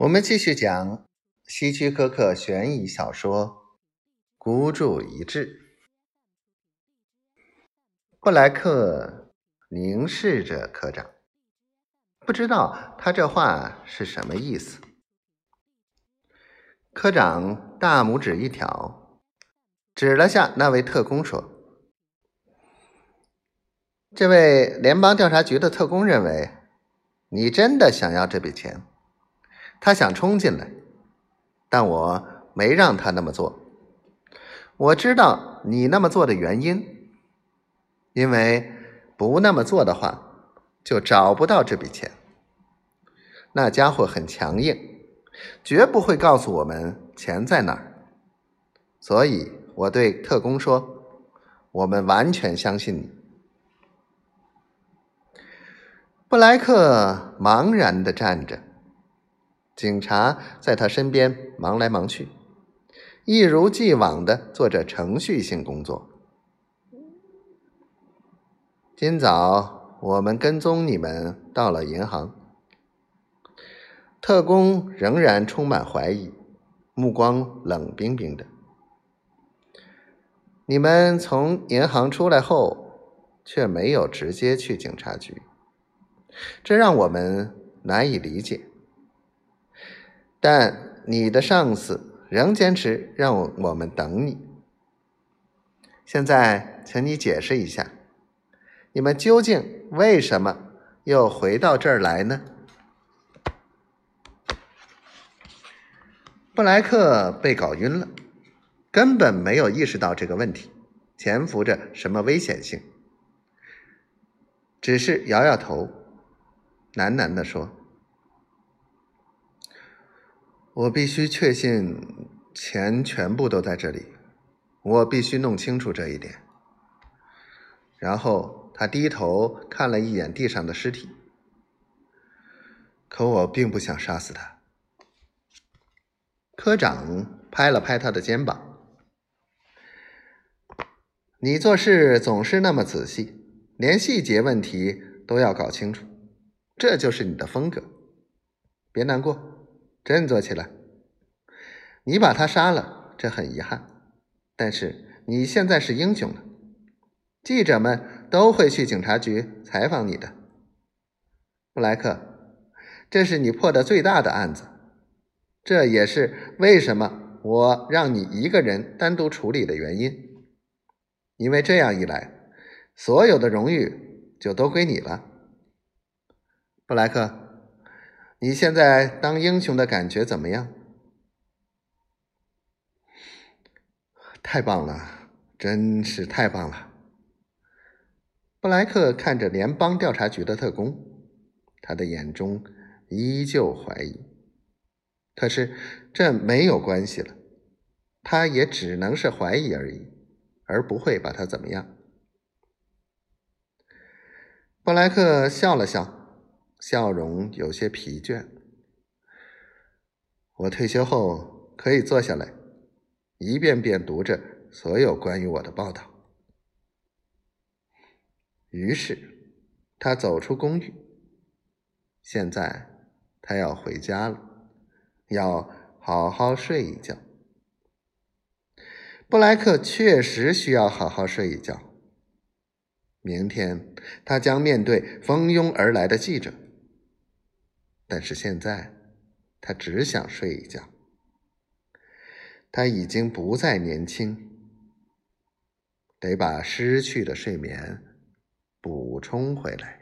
我们继续讲希区柯克悬疑小说《孤注一掷》。布莱克凝视着科长，不知道他这话是什么意思。科长大拇指一挑，指了下那位特工，说：“这位联邦调查局的特工认为，你真的想要这笔钱。”他想冲进来，但我没让他那么做。我知道你那么做的原因，因为不那么做的话，就找不到这笔钱。那家伙很强硬，绝不会告诉我们钱在哪儿。所以我对特工说：“我们完全相信你。”布莱克茫然的站着。警察在他身边忙来忙去，一如既往的做着程序性工作。今早我们跟踪你们到了银行，特工仍然充满怀疑，目光冷冰冰的。你们从银行出来后，却没有直接去警察局，这让我们难以理解。但你的上司仍坚持让我们等你。现在，请你解释一下，你们究竟为什么又回到这儿来呢？布莱克被搞晕了，根本没有意识到这个问题潜伏着什么危险性，只是摇摇头，喃喃地说。我必须确信钱全部都在这里，我必须弄清楚这一点。然后他低头看了一眼地上的尸体，可我并不想杀死他。科长拍了拍他的肩膀：“你做事总是那么仔细，连细节问题都要搞清楚，这就是你的风格。别难过。”振作起来！你把他杀了，这很遗憾，但是你现在是英雄了。记者们都会去警察局采访你的，布莱克。这是你破的最大的案子，这也是为什么我让你一个人单独处理的原因。因为这样一来，所有的荣誉就都归你了，布莱克。你现在当英雄的感觉怎么样？太棒了，真是太棒了！布莱克看着联邦调查局的特工，他的眼中依旧怀疑。可是这没有关系了，他也只能是怀疑而已，而不会把他怎么样。布莱克笑了笑。笑容有些疲倦。我退休后可以坐下来，一遍遍读着所有关于我的报道。于是，他走出公寓。现在，他要回家了，要好好睡一觉。布莱克确实需要好好睡一觉。明天，他将面对蜂拥而来的记者。但是现在，他只想睡一觉。他已经不再年轻，得把失去的睡眠补充回来。